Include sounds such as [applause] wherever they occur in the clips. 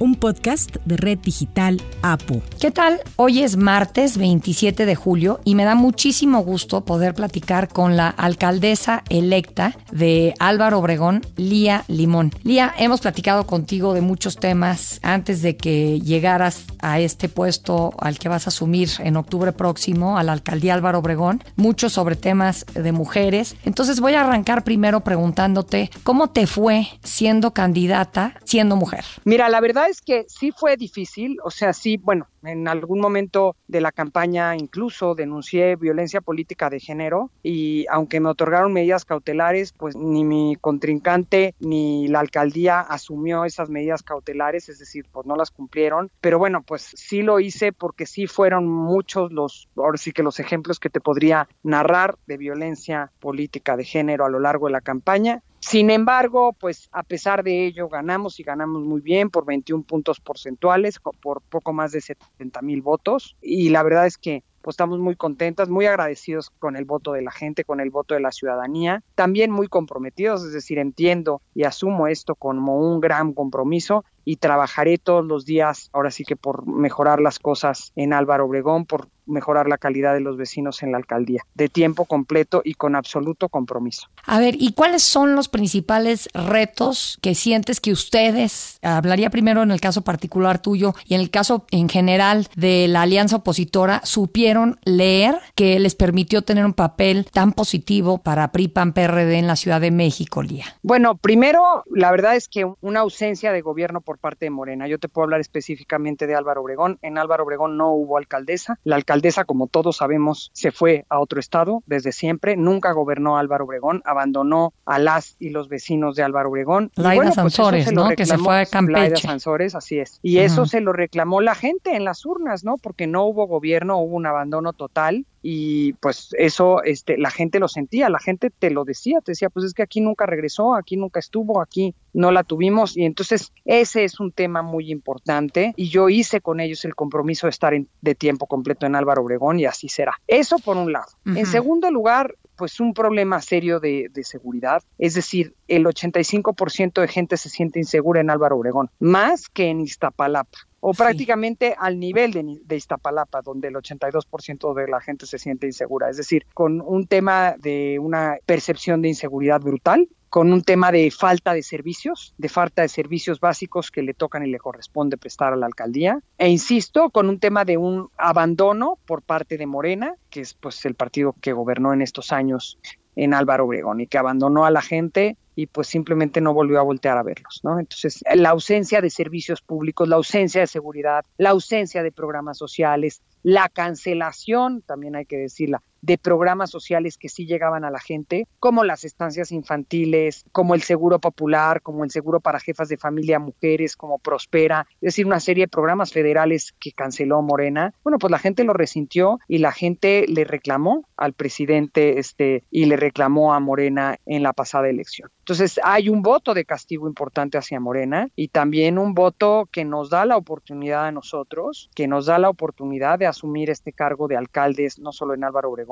un podcast de Red Digital APU. ¿Qué tal? Hoy es martes 27 de julio y me da muchísimo gusto poder platicar con la alcaldesa electa de Álvaro Obregón, Lía Limón. Lía, hemos platicado contigo de muchos temas antes de que llegaras a este puesto al que vas a asumir en octubre próximo, a la alcaldía Álvaro Obregón, mucho sobre temas de mujeres. Entonces voy a arrancar primero preguntándote, ¿cómo te fue siendo candidata, siendo mujer? Mira, la verdad es que sí fue difícil, o sea, sí, bueno, en algún momento de la campaña incluso denuncié violencia política de género y aunque me otorgaron medidas cautelares, pues ni mi contrincante ni la alcaldía asumió esas medidas cautelares, es decir, pues no las cumplieron, pero bueno, pues sí lo hice porque sí fueron muchos los, ahora sí que los ejemplos que te podría narrar de violencia política de género a lo largo de la campaña sin embargo, pues a pesar de ello ganamos y ganamos muy bien por 21 puntos porcentuales, por poco más de 70 mil votos. Y la verdad es que pues estamos muy contentas, muy agradecidos con el voto de la gente, con el voto de la ciudadanía, también muy comprometidos, es decir, entiendo y asumo esto como un gran compromiso y trabajaré todos los días, ahora sí que por mejorar las cosas en Álvaro Obregón, por mejorar la calidad de los vecinos en la alcaldía, de tiempo completo y con absoluto compromiso. A ver, ¿y cuáles son los principales retos que sientes que ustedes, hablaría primero en el caso particular tuyo y en el caso en general de la alianza opositora, supieron leer que les permitió tener un papel tan positivo para PRI-PAN PRD en la Ciudad de México, Lía? Bueno, primero, la verdad es que una ausencia de gobierno por parte de Morena. Yo te puedo hablar específicamente de Álvaro Obregón. En Álvaro Obregón no hubo alcaldesa. La alcaldesa, como todos sabemos, se fue a otro estado desde siempre. Nunca gobernó Álvaro Obregón, abandonó a las y los vecinos de Álvaro Obregón. Laida bueno, pues Sansores, ¿no? que se fue a Campeche. Laida Sansores, así es. Y eso se lo reclamó la gente en las urnas, ¿no? Porque no hubo gobierno, hubo un abandono total y pues eso este la gente lo sentía, la gente te lo decía, te decía, pues es que aquí nunca regresó, aquí nunca estuvo, aquí no la tuvimos y entonces ese es un tema muy importante y yo hice con ellos el compromiso de estar de tiempo completo en Álvaro Obregón y así será. Eso por un lado. En segundo lugar, pues un problema serio de, de seguridad, es decir, el 85% de gente se siente insegura en Álvaro Obregón, más que en Iztapalapa o prácticamente al nivel de, de, Iztapalapa, donde el 82% de la gente se siente insegura. Es decir, con un tema de una percepción de inseguridad brutal, con un tema de falta de servicios, de falta de servicios básicos que le tocan y le corresponde prestar a la alcaldía. E insisto, con un tema de un abandono por parte de Morena, que es pues el partido que gobernó en estos años en Álvaro Obregón y que abandonó a la gente y pues simplemente no volvió a voltear a verlos, ¿no? Entonces, la ausencia de servicios públicos, la ausencia de seguridad, la ausencia de programas sociales, la cancelación, también hay que decirla, de programas sociales que sí llegaban a la gente, como las estancias infantiles, como el seguro popular, como el seguro para jefas de familia, mujeres, como Prospera, es decir, una serie de programas federales que canceló Morena. Bueno, pues la gente lo resintió y la gente le reclamó al presidente este y le reclamó a Morena en la pasada elección. Entonces, hay un voto de castigo importante hacia Morena y también un voto que nos da la oportunidad a nosotros, que nos da la oportunidad de asumir este cargo de alcaldes, no solo en Álvaro Obregón,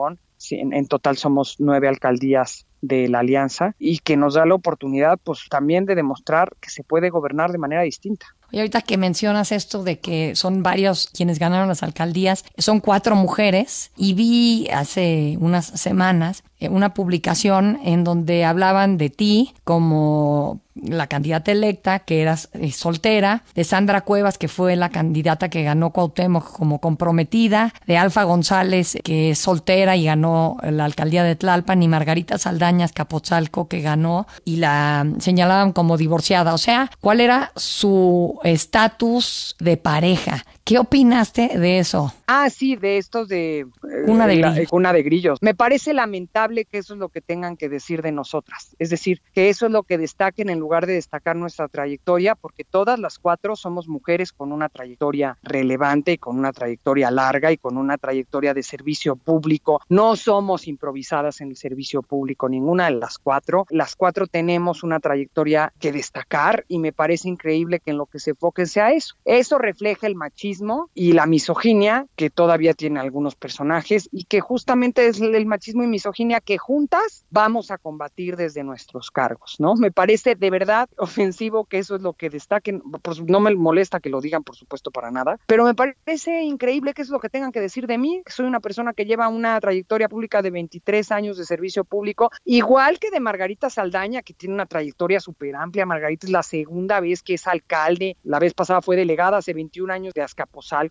en, total somos nueve alcaldías de la alianza y que nos da la oportunidad pues también de demostrar que se puede gobernar de manera distinta. Y ahorita que mencionas esto de que son varios quienes ganaron las alcaldías, son cuatro mujeres y vi hace unas semanas una publicación en donde hablaban de ti como la candidata electa, que eras eh, soltera, de Sandra Cuevas, que fue la candidata que ganó Cuauhtémoc como comprometida, de Alfa González, que es soltera y ganó la alcaldía de Tlalpan, y Margarita Saldañas Capotzalco, que ganó y la señalaban como divorciada. O sea, ¿cuál era su estatus de pareja? ¿Qué opinaste de eso? Ah, sí, de estos de... Una de grillos. Una de grillos. Me parece lamentable que eso es lo que tengan que decir de nosotras. Es decir, que eso es lo que destaquen en lugar de destacar nuestra trayectoria, porque todas las cuatro somos mujeres con una trayectoria relevante y con una trayectoria larga y con una trayectoria de servicio público. No somos improvisadas en el servicio público, ninguna de las cuatro. Las cuatro tenemos una trayectoria que destacar y me parece increíble que en lo que se enfoque sea eso. Eso refleja el machismo y la misoginia que todavía tiene algunos personajes y que justamente es el machismo y misoginia que juntas vamos a combatir desde nuestros cargos, ¿no? Me parece de verdad ofensivo que eso es lo que destaquen, no me molesta que lo digan, por supuesto, para nada, pero me parece increíble que es lo que tengan que decir de mí, soy una persona que lleva una trayectoria pública de 23 años de servicio público, igual que de Margarita Saldaña, que tiene una trayectoria súper amplia. Margarita es la segunda vez que es alcalde, la vez pasada fue delegada hace 21 años de Azcapotzalco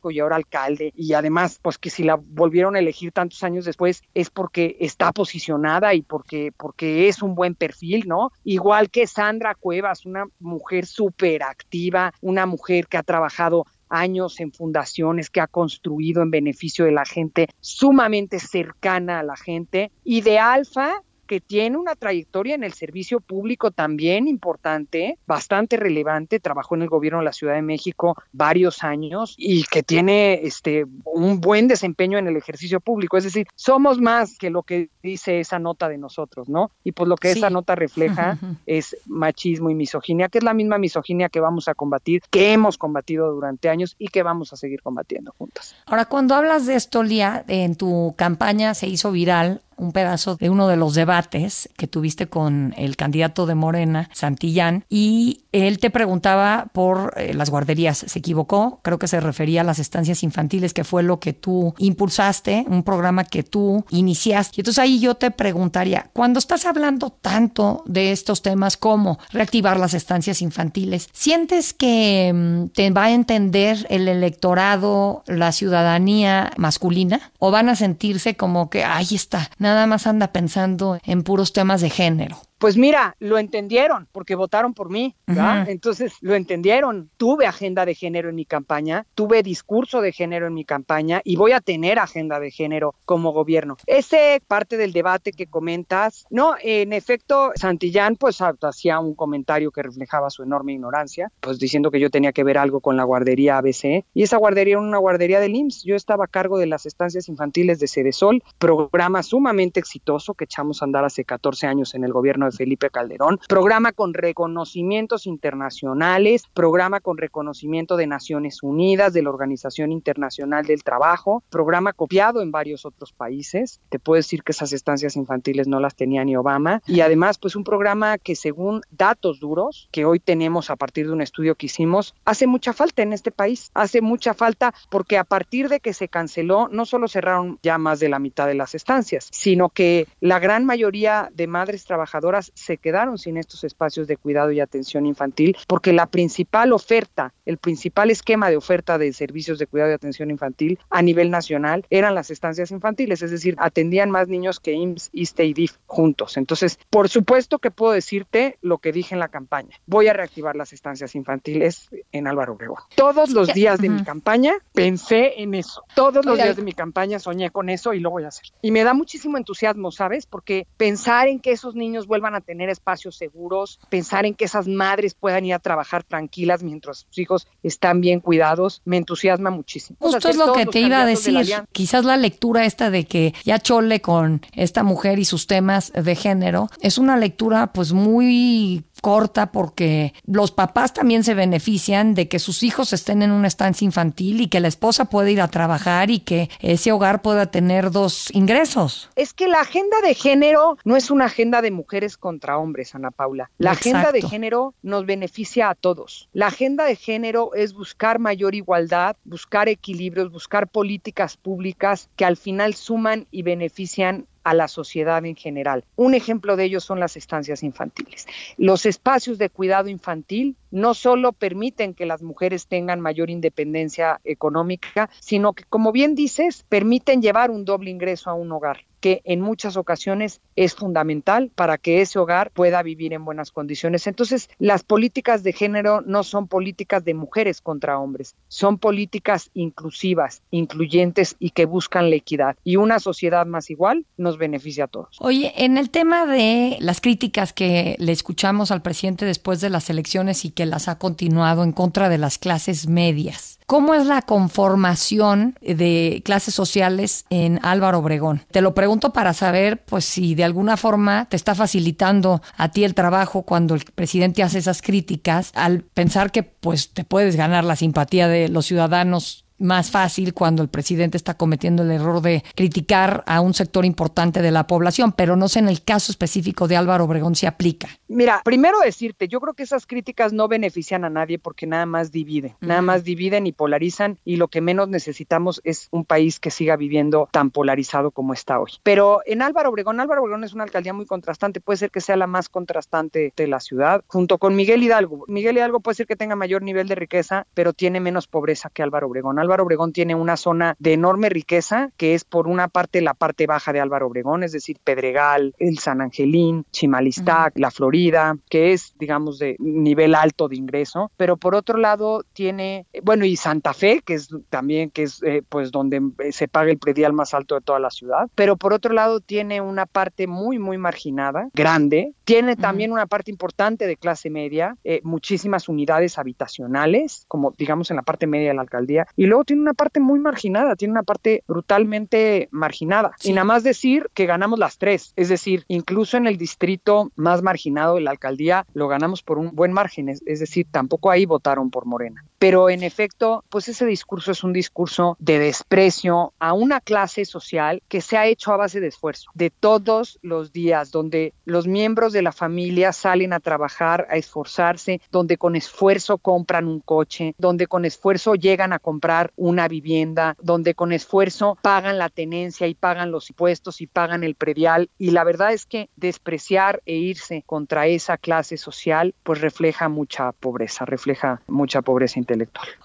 y ahora alcalde, y además, pues que si la volvieron a elegir tantos años después es porque está posicionada y porque, porque es un buen perfil, ¿no? Igual que Sandra Cuevas, una mujer súper activa, una mujer que ha trabajado años en fundaciones que ha construido en beneficio de la gente, sumamente cercana a la gente, y de Alfa, que tiene una trayectoria en el servicio público también importante, bastante relevante, trabajó en el gobierno de la Ciudad de México varios años y que tiene este un buen desempeño en el ejercicio público, es decir, somos más que lo que dice esa nota de nosotros, ¿no? Y pues lo que esa nota refleja [laughs] es machismo y misoginia, que es la misma misoginia que vamos a combatir, que hemos combatido durante años y que vamos a seguir combatiendo juntas. Ahora, cuando hablas de esto, Lía, en tu campaña se hizo viral un pedazo de uno de los debates que tuviste con el candidato de Morena, Santillán, y él te preguntaba por eh, las guarderías. Se equivocó, creo que se refería a las estancias infantiles, que fue lo que tú impulsaste, un programa que tú iniciaste. Y entonces ahí yo te preguntaría, cuando estás hablando tanto de estos temas como reactivar las estancias infantiles, ¿sientes que mm, te va a entender el electorado, la ciudadanía masculina? ¿O van a sentirse como que, ahí está, nada más anda pensando en puros temas de género. Pues mira, lo entendieron porque votaron por mí, Entonces lo entendieron. Tuve agenda de género en mi campaña, tuve discurso de género en mi campaña y voy a tener agenda de género como gobierno. Ese parte del debate que comentas, no, en efecto, Santillán pues hacía un comentario que reflejaba su enorme ignorancia, pues diciendo que yo tenía que ver algo con la guardería ABC y esa guardería era una guardería del IMSS. Yo estaba a cargo de las estancias infantiles de Cedesol, programa sumamente exitoso que echamos a andar hace 14 años en el gobierno de Felipe Calderón, programa con reconocimientos internacionales, programa con reconocimiento de Naciones Unidas, de la Organización Internacional del Trabajo, programa copiado en varios otros países. Te puedo decir que esas estancias infantiles no las tenía ni Obama. Y además, pues un programa que según datos duros que hoy tenemos a partir de un estudio que hicimos, hace mucha falta en este país. Hace mucha falta porque a partir de que se canceló, no solo cerraron ya más de la mitad de las estancias, sino que la gran mayoría de madres trabajadoras se quedaron sin estos espacios de cuidado y atención infantil porque la principal oferta, el principal esquema de oferta de servicios de cuidado y atención infantil a nivel nacional eran las estancias infantiles, es decir, atendían más niños que IMSS, ISTE y DIF juntos. Entonces, por supuesto que puedo decirte lo que dije en la campaña. Voy a reactivar las estancias infantiles en Álvaro Obregón. Todos los días de mi campaña pensé en eso. Todos los días de mi campaña soñé con eso y lo voy a hacer. Y me da muchísimo entusiasmo, ¿sabes? Porque pensar en que esos niños vuelvan a tener espacios seguros, pensar en que esas madres puedan ir a trabajar tranquilas mientras sus hijos están bien cuidados, me entusiasma muchísimo. Justo es lo que te iba a decir. Quizás la lectura esta de que ya chole con esta mujer y sus temas de género es una lectura pues muy corta porque los papás también se benefician de que sus hijos estén en una estancia infantil y que la esposa pueda ir a trabajar y que ese hogar pueda tener dos ingresos. Es que la agenda de género no es una agenda de mujeres contra hombres, Ana Paula. La agenda de género nos beneficia a todos. La agenda de género es buscar mayor igualdad, buscar equilibrios, buscar políticas públicas que al final suman y benefician a la sociedad en general. Un ejemplo de ello son las estancias infantiles. Los espacios de cuidado infantil no solo permiten que las mujeres tengan mayor independencia económica, sino que, como bien dices, permiten llevar un doble ingreso a un hogar que en muchas ocasiones es fundamental para que ese hogar pueda vivir en buenas condiciones. Entonces, las políticas de género no son políticas de mujeres contra hombres, son políticas inclusivas, incluyentes y que buscan la equidad. Y una sociedad más igual nos beneficia a todos. Oye, en el tema de las críticas que le escuchamos al presidente después de las elecciones y que las ha continuado en contra de las clases medias, ¿cómo es la conformación de clases sociales en Álvaro Obregón? Te lo pregunto para saber, pues, si de alguna forma te está facilitando a ti el trabajo cuando el presidente hace esas críticas, al pensar que, pues, te puedes ganar la simpatía de los ciudadanos más fácil cuando el presidente está cometiendo el error de criticar a un sector importante de la población, pero no sé en el caso específico de Álvaro Obregón si aplica. Mira, primero decirte, yo creo que esas críticas no benefician a nadie porque nada más dividen, nada más dividen y polarizan y lo que menos necesitamos es un país que siga viviendo tan polarizado como está hoy. Pero en Álvaro Obregón, Álvaro Obregón es una alcaldía muy contrastante, puede ser que sea la más contrastante de la ciudad, junto con Miguel Hidalgo. Miguel Hidalgo puede ser que tenga mayor nivel de riqueza, pero tiene menos pobreza que Álvaro Obregón. Álvaro Obregón tiene una zona de enorme riqueza, que es por una parte la parte baja de Álvaro Obregón, es decir, Pedregal, el San Angelín, Chimalistac, la Florida, que es, digamos, de nivel alto de ingreso, pero por otro lado tiene, bueno, y Santa Fe, que es también, que es eh, pues donde se paga el predial más alto de toda la ciudad, pero por otro lado tiene una parte muy, muy marginada, grande, tiene también una parte importante de clase media, eh, muchísimas unidades habitacionales, como digamos en la parte media de la alcaldía, y luego tiene una parte muy marginada, tiene una parte brutalmente marginada. Y nada más decir que ganamos las tres, es decir, incluso en el distrito más marginado de la alcaldía lo ganamos por un buen margen, es, es decir, tampoco ahí votaron por Morena. Pero en efecto, pues ese discurso es un discurso de desprecio a una clase social que se ha hecho a base de esfuerzo, de todos los días, donde los miembros de la familia salen a trabajar, a esforzarse, donde con esfuerzo compran un coche, donde con esfuerzo llegan a comprar una vivienda, donde con esfuerzo pagan la tenencia y pagan los impuestos y pagan el predial. Y la verdad es que despreciar e irse contra esa clase social, pues refleja mucha pobreza, refleja mucha pobreza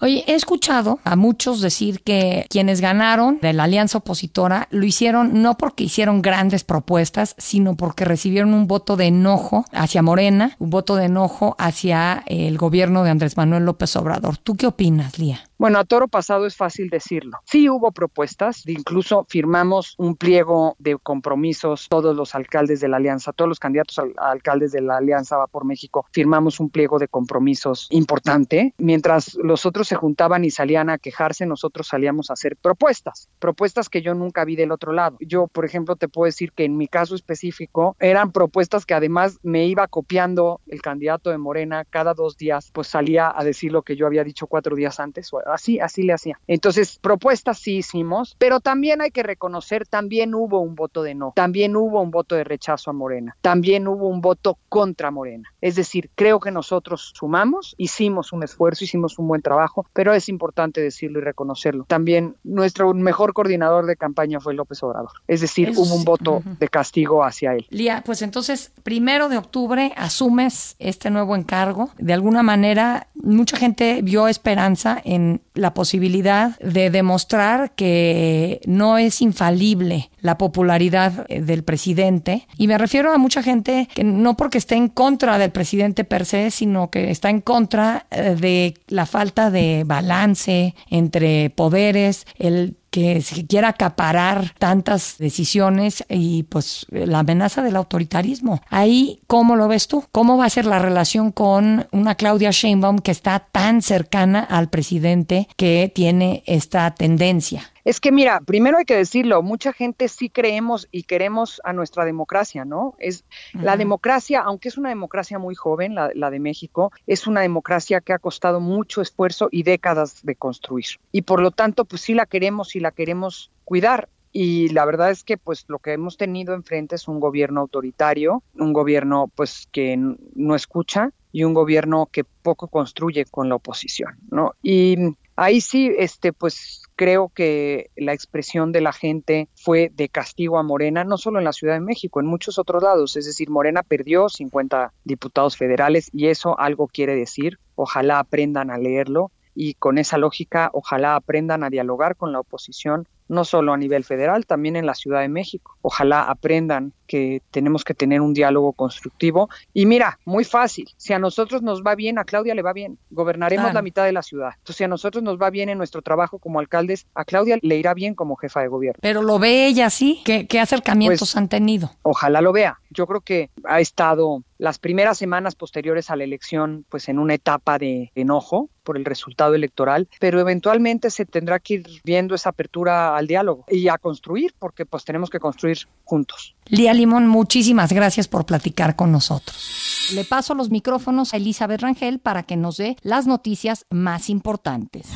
Oye, he escuchado a muchos decir que quienes ganaron de la alianza opositora lo hicieron no porque hicieron grandes propuestas, sino porque recibieron un voto de enojo hacia Morena, un voto de enojo hacia el gobierno de Andrés Manuel López Obrador. ¿Tú qué opinas, Lía? Bueno, a toro pasado es fácil decirlo. Sí hubo propuestas, incluso firmamos un pliego de compromisos, todos los alcaldes de la alianza, todos los candidatos a alcaldes de la alianza Va por México, firmamos un pliego de compromisos importante. Mientras los otros se juntaban y salían a quejarse, nosotros salíamos a hacer propuestas, propuestas que yo nunca vi del otro lado. Yo, por ejemplo, te puedo decir que en mi caso específico eran propuestas que además me iba copiando el candidato de Morena cada dos días, pues salía a decir lo que yo había dicho cuatro días antes así, así le hacía. Entonces, propuestas sí hicimos, pero también hay que reconocer, también hubo un voto de no, también hubo un voto de rechazo a Morena, también hubo un voto contra Morena. Es decir, creo que nosotros sumamos, hicimos un esfuerzo, hicimos un buen trabajo, pero es importante decirlo y reconocerlo. También nuestro mejor coordinador de campaña fue López Obrador. Es decir, hubo un voto de castigo hacia él. Lía, pues entonces, primero de octubre asumes este nuevo encargo. De alguna manera, mucha gente vio esperanza en la posibilidad de demostrar que no es infalible la popularidad eh, del presidente. Y me refiero a mucha gente que no porque esté en contra del presidente per se, sino que está en contra eh, de la falta de balance entre poderes, el que se quiera acaparar tantas decisiones y pues la amenaza del autoritarismo. Ahí, ¿cómo lo ves tú? ¿Cómo va a ser la relación con una Claudia Sheinbaum que está tan cercana al presidente que tiene esta tendencia? Es que mira, primero hay que decirlo, mucha gente sí creemos y queremos a nuestra democracia, ¿no? Es la democracia, aunque es una democracia muy joven, la, la, de México, es una democracia que ha costado mucho esfuerzo y décadas de construir. Y por lo tanto, pues sí la queremos y la queremos cuidar. Y la verdad es que pues lo que hemos tenido enfrente es un gobierno autoritario, un gobierno pues que no escucha y un gobierno que poco construye con la oposición, ¿no? Y Ahí sí, este, pues creo que la expresión de la gente fue de castigo a Morena, no solo en la Ciudad de México, en muchos otros lados. Es decir, Morena perdió 50 diputados federales y eso algo quiere decir. Ojalá aprendan a leerlo y con esa lógica, ojalá aprendan a dialogar con la oposición no solo a nivel federal, también en la Ciudad de México. Ojalá aprendan que tenemos que tener un diálogo constructivo. Y mira, muy fácil, si a nosotros nos va bien, a Claudia le va bien, gobernaremos la mitad de la ciudad. Entonces, si a nosotros nos va bien en nuestro trabajo como alcaldes, a Claudia le irá bien como jefa de gobierno. Pero lo ve ella, ¿sí? ¿Qué, acercamientos pues, han tenido? Ojalá lo vea. Yo creo que ha estado las primeras semanas posteriores a la elección, pues en una etapa de enojo por el resultado electoral, pero eventualmente se tendrá que ir viendo esa apertura al diálogo y a construir, porque pues tenemos que construir juntos. Lía Limón, muchísimas gracias por platicar con nosotros. Le paso los micrófonos a Elizabeth Rangel para que nos dé las noticias más importantes.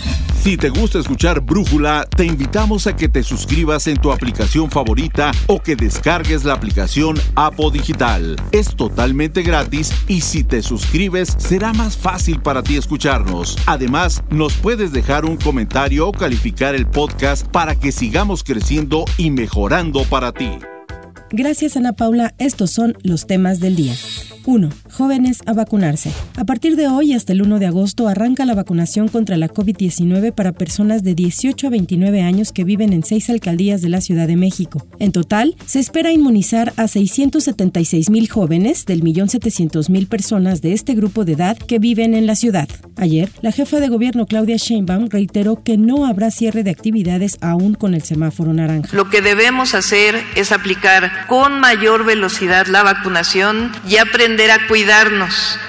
Si te gusta escuchar Brújula, te invitamos a que te suscribas en tu aplicación favorita o que descargues la aplicación Apo Digital. Es totalmente gratis y si te suscribes será más fácil para ti escucharnos. Además, nos puedes dejar un comentario o calificar el podcast para que sigamos creciendo y mejorando para ti. Gracias Ana Paula, estos son los temas del día. 1. Jóvenes a vacunarse. A partir de hoy hasta el 1 de agosto arranca la vacunación contra la COVID-19 para personas de 18 a 29 años que viven en seis alcaldías de la Ciudad de México. En total, se espera inmunizar a 676 mil jóvenes del millón mil personas de este grupo de edad que viven en la ciudad. Ayer, la jefa de gobierno Claudia Sheinbaum reiteró que no habrá cierre de actividades aún con el semáforo naranja. Lo que debemos hacer es aplicar con mayor velocidad la vacunación y aprender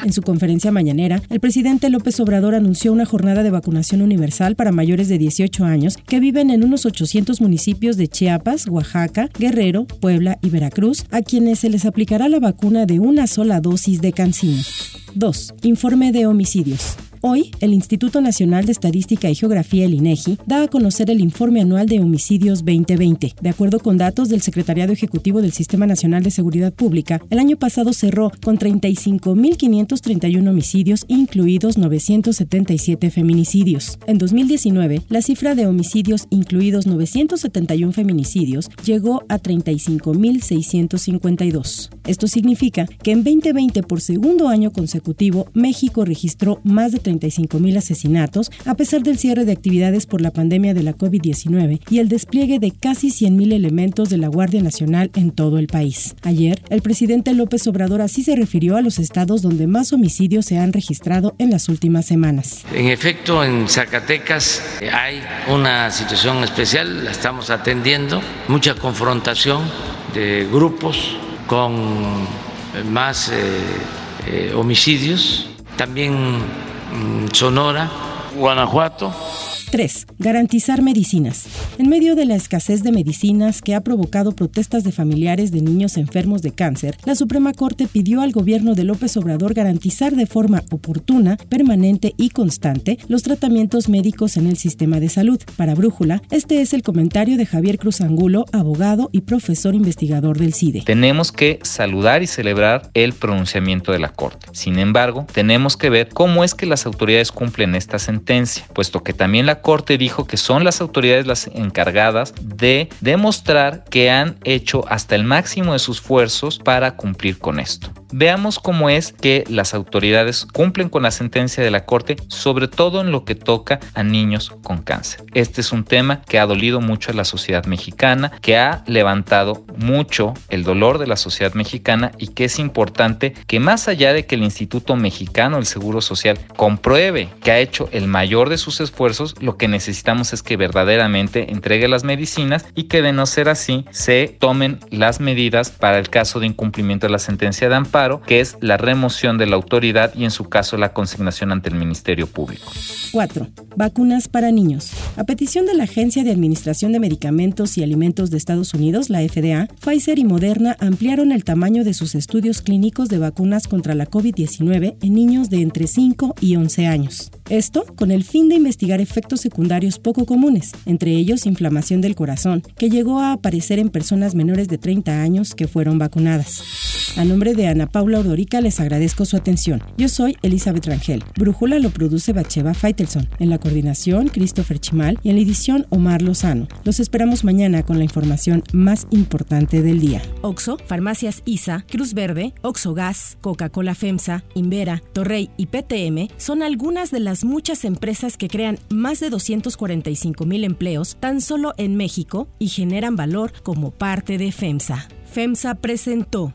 En su conferencia mañanera, el presidente López Obrador anunció una jornada de vacunación universal para mayores de 18 años que viven en unos 800 municipios de Chiapas, Oaxaca, Guerrero, Puebla y Veracruz, a quienes se les aplicará la vacuna de una sola dosis de cancino. 2. Informe de homicidios. Hoy, el Instituto Nacional de Estadística y Geografía, el INEGI, da a conocer el informe anual de homicidios 2020. De acuerdo con datos del Secretariado Ejecutivo del Sistema Nacional de Seguridad Pública, el año pasado cerró con 35.531 homicidios, incluidos 977 feminicidios. En 2019, la cifra de homicidios, incluidos 971 feminicidios, llegó a 35.652. Esto significa que en 2020, por segundo año consecutivo, México registró más de 35 mil asesinatos, a pesar del cierre de actividades por la pandemia de la COVID-19 y el despliegue de casi 100 mil elementos de la Guardia Nacional en todo el país. Ayer, el presidente López Obrador así se refirió a los estados donde más homicidios se han registrado en las últimas semanas. En efecto, en Zacatecas hay una situación especial, la estamos atendiendo, mucha confrontación de grupos con más eh, eh, homicidios, también Sonora, Guanajuato. 3. Garantizar medicinas. En medio de la escasez de medicinas que ha provocado protestas de familiares de niños enfermos de cáncer, la Suprema Corte pidió al gobierno de López Obrador garantizar de forma oportuna, permanente y constante los tratamientos médicos en el sistema de salud. Para Brújula, este es el comentario de Javier Cruz Angulo, abogado y profesor investigador del CIDE. Tenemos que saludar y celebrar el pronunciamiento de la Corte. Sin embargo, tenemos que ver cómo es que las autoridades cumplen esta sentencia, puesto que también la Corte dijo que son las autoridades las encargadas de demostrar que han hecho hasta el máximo de sus esfuerzos para cumplir con esto. Veamos cómo es que las autoridades cumplen con la sentencia de la Corte, sobre todo en lo que toca a niños con cáncer. Este es un tema que ha dolido mucho a la sociedad mexicana, que ha levantado mucho el dolor de la sociedad mexicana y que es importante que más allá de que el Instituto Mexicano del Seguro Social compruebe que ha hecho el mayor de sus esfuerzos, lo que necesitamos es que verdaderamente entregue las medicinas y que de no ser así se tomen las medidas para el caso de incumplimiento de la sentencia de amparo, que es la remoción de la autoridad y en su caso la consignación ante el Ministerio Público. 4. Vacunas para niños. A petición de la Agencia de Administración de Medicamentos y Alimentos de Estados Unidos, la FDA, Pfizer y Moderna ampliaron el tamaño de sus estudios clínicos de vacunas contra la COVID-19 en niños de entre 5 y 11 años. Esto con el fin de investigar efectos secundarios poco comunes, entre ellos inflamación del corazón, que llegó a aparecer en personas menores de 30 años que fueron vacunadas. A nombre de Ana Paula Ordorica les agradezco su atención. Yo soy Elizabeth Rangel. Brújula lo produce Bacheva Feitelson. En la coordinación, Christopher Chimal y en la edición, Omar Lozano. Los esperamos mañana con la información más importante del día. Oxo, Farmacias ISA, Cruz Verde, Oxo Gas, Coca-Cola FEMSA, Invera, Torrey y PTM son algunas de las muchas empresas que crean más de 245 mil empleos tan solo en México y generan valor como parte de FEMSA. FEMSA presentó